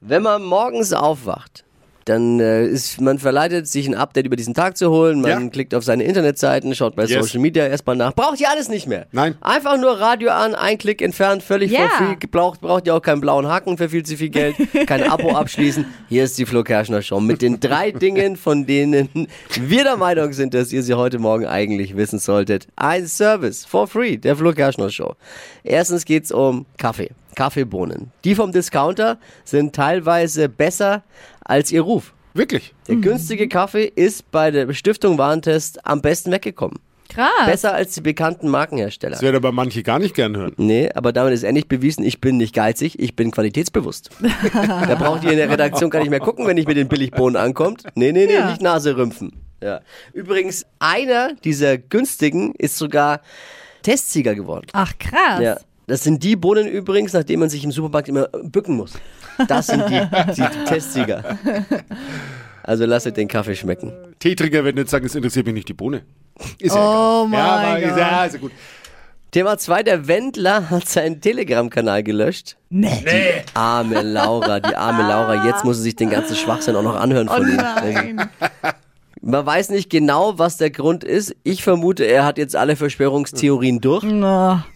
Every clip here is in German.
Wenn man morgens aufwacht, dann äh, ist man verleitet, sich ein Update über diesen Tag zu holen. Man Ja. klickt auf seine Internetseiten, schaut bei Yes. Social Media erstmal nach. Braucht ihr alles nicht mehr. Nein. Einfach nur Radio an, ein Klick entfernt, völlig Ja. for free. Braucht, braucht ihr auch keinen blauen Haken für viel zu viel Geld. Kein Abo abschließen. Hier ist die Flo Kerschner Show mit den drei Dingen, von denen wir der Meinung sind, dass ihr sie heute Morgen eigentlich wissen solltet. Ein Service for free, der Flo Kerschner Show. Erstens geht's um Kaffee. Kaffeebohnen. Die vom Discounter sind teilweise besser als ihr Ruf. Wirklich? Der günstige Kaffee ist bei der Stiftung Warentest am besten weggekommen. Krass. Besser als die bekannten Markenhersteller. Das werden aber manche gar nicht gern hören. Nee, aber damit ist endlich bewiesen, ich bin nicht geizig, ich bin qualitätsbewusst. da braucht ihr in der Redaktion gar nicht mehr gucken, wenn ich mit den Billigbohnen ankommt. Nee, nee, nee, Ja. nicht Nase rümpfen. Ja. Übrigens, einer dieser günstigen ist sogar Testsieger geworden. Ach, krass. Ja. Das sind die Bohnen übrigens, nachdem man sich im Supermarkt immer bücken muss. Das sind die, die Testsieger. Also lasst den Kaffee schmecken. Teetrinker werden jetzt sagen, es interessiert mich nicht die Bohne. Ist Oh ja. Ja, mein ist Gott. ja, ist ja gut. Thema 2, der Wendler hat seinen Telegram-Kanal gelöscht. Nee. Die arme Laura, die arme Laura. Jetzt muss sie sich den ganzen Schwachsinn auch noch anhören Oh von ihm. nein. Man weiß nicht genau, was der Grund ist. Ich vermute, er hat jetzt alle Verschwörungstheorien durch. Na.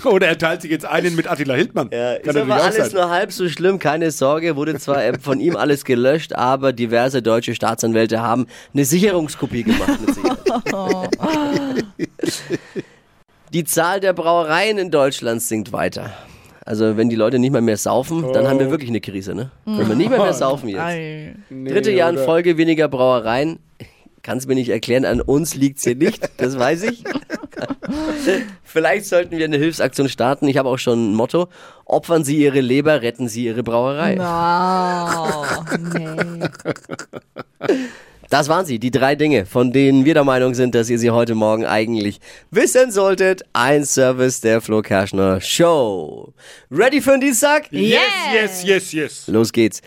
Oder er teilt sich jetzt einen mit Attila Hildmann. Ja, Kann ist aber alles sein. nur halb so schlimm, keine Sorge, wurde zwar äh, von ihm alles gelöscht, aber diverse deutsche Staatsanwälte haben eine Sicherungskopie gemacht. Die Zahl der Brauereien in Deutschland sinkt weiter. Also wenn die Leute nicht mal mehr saufen, dann haben wir wirklich eine Krise, ne? Wenn wir nicht mal mehr saufen jetzt. Ei. Dritte Jahr in Folge weniger Brauereien. Kann es mir nicht erklären, an uns liegt's hier nicht, das weiß ich. Vielleicht sollten wir eine Hilfsaktion starten. Ich habe auch schon ein Motto. Opfern Sie Ihre Leber, retten Sie Ihre Brauerei. Na. Nee. Das waren sie, die drei Dinge, von denen wir der Meinung sind, dass ihr sie heute Morgen eigentlich wissen solltet. Ein Service der Flo Kerschner Show. Ready für den Dienstag? Yes, yes, yes, yes. Los geht's.